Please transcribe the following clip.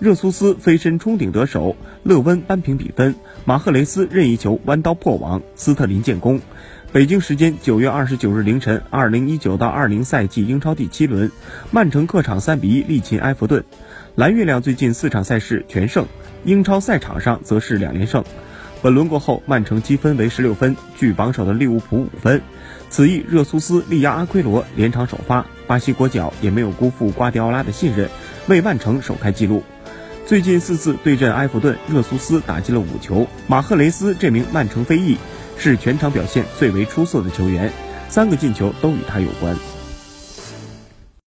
热苏斯飞身冲顶得手，勒温扳平比分，马赫雷斯任意球弯刀破网，斯特林建功。北京时间九月二十九日凌晨，二零一九到二零赛季英超第七轮，曼城客场三比一力擒埃弗顿。蓝月亮最近四场赛事全胜，英超赛场上则是两连胜。本轮过后，曼城积分为十六分，距榜首的利物浦五分。此役热苏斯力压阿奎罗连场首发，巴西国脚也没有辜负瓜迪奥拉的信任，为曼城首开纪录。最近四次对阵埃弗顿，热苏斯打进了五球。马赫雷斯这名曼城飞翼是全场表现最为出色的球员，三个进球都与他有关。